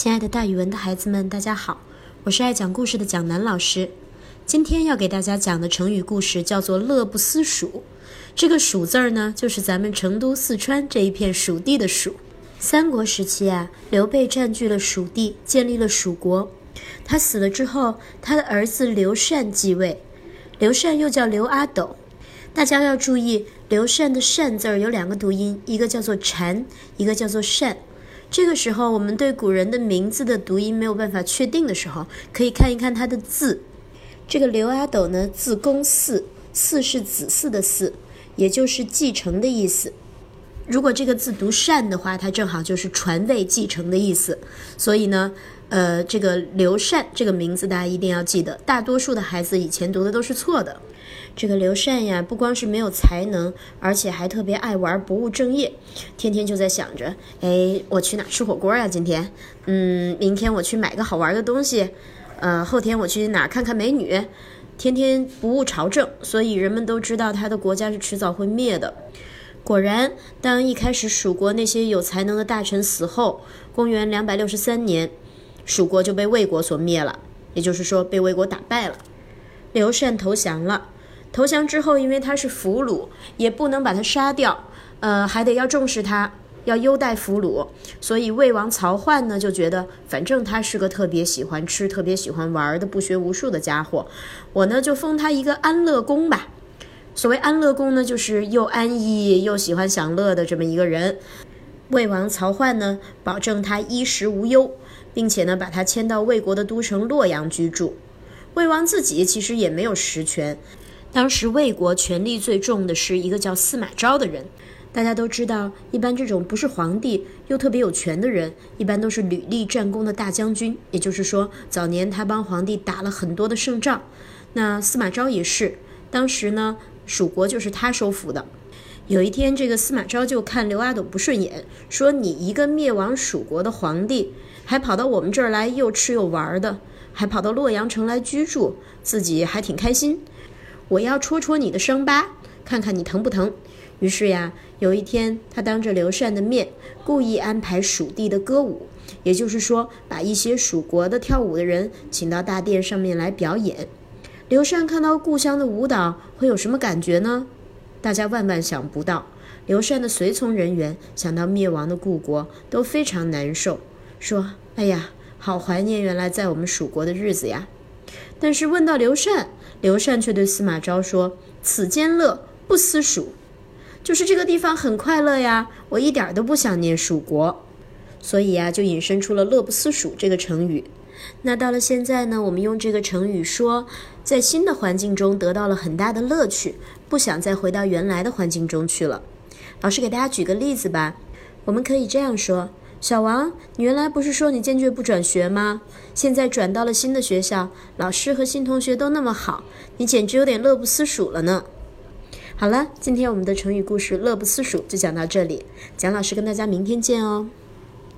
亲爱的，大语文的孩子们，大家好，我是爱讲故事的蒋楠老师。今天要给大家讲的成语故事叫做“乐不思蜀”。这个“蜀”字儿呢，就是咱们成都、四川这一片蜀地的“蜀”。三国时期啊，刘备占据了蜀地，建立了蜀国。他死了之后，他的儿子刘禅继位。刘禅又叫刘阿斗。大家要注意，刘禅的“禅”字儿有两个读音，一个叫做“禅”，一个叫做“善”。这个时候，我们对古人的名字的读音没有办法确定的时候，可以看一看他的字。这个刘阿斗呢，字公嗣，嗣是子嗣的嗣，也就是继承的意思。如果这个字读善的话，它正好就是传位继承的意思。所以呢，呃，这个刘禅这个名字大家一定要记得。大多数的孩子以前读的都是错的。这个刘禅呀，不光是没有才能，而且还特别爱玩，不务正业，天天就在想着，哎，我去哪吃火锅呀？今天，嗯，明天我去买个好玩的东西，呃，后天我去哪看看美女，天天不务朝政，所以人们都知道他的国家是迟早会灭的。果然，当一开始蜀国那些有才能的大臣死后，公元两百六十三年，蜀国就被魏国所灭了，也就是说被魏国打败了，刘禅投降了。投降之后，因为他是俘虏，也不能把他杀掉，呃，还得要重视他，要优待俘虏。所以魏王曹奂呢就觉得，反正他是个特别喜欢吃、特别喜欢玩的、不学无术的家伙，我呢就封他一个安乐公吧。所谓安乐公呢，就是又安逸又喜欢享乐的这么一个人。魏王曹奂呢，保证他衣食无忧，并且呢把他迁到魏国的都城洛阳居住。魏王自己其实也没有实权。当时魏国权力最重的是一个叫司马昭的人，大家都知道，一般这种不是皇帝又特别有权的人，一般都是屡立战功的大将军。也就是说，早年他帮皇帝打了很多的胜仗。那司马昭也是，当时呢，蜀国就是他收服的。有一天，这个司马昭就看刘阿斗不顺眼，说：“你一个灭亡蜀国的皇帝，还跑到我们这儿来又吃又玩的，还跑到洛阳城来居住，自己还挺开心。”我要戳戳你的伤疤，看看你疼不疼。于是呀，有一天，他当着刘禅的面，故意安排蜀地的歌舞，也就是说，把一些蜀国的跳舞的人请到大殿上面来表演。刘禅看到故乡的舞蹈，会有什么感觉呢？大家万万想不到，刘禅的随从人员想到灭亡的故国，都非常难受，说：“哎呀，好怀念原来在我们蜀国的日子呀。”但是问到刘禅，刘禅却对司马昭说：“此间乐，不思蜀。”就是这个地方很快乐呀，我一点都不想念蜀国。所以呀，就引申出了“乐不思蜀”这个成语。那到了现在呢，我们用这个成语说，在新的环境中得到了很大的乐趣，不想再回到原来的环境中去了。老师给大家举个例子吧，我们可以这样说。小王，你原来不是说你坚决不转学吗？现在转到了新的学校，老师和新同学都那么好，你简直有点乐不思蜀了呢。好了，今天我们的成语故事“乐不思蜀”就讲到这里，蒋老师跟大家明天见哦。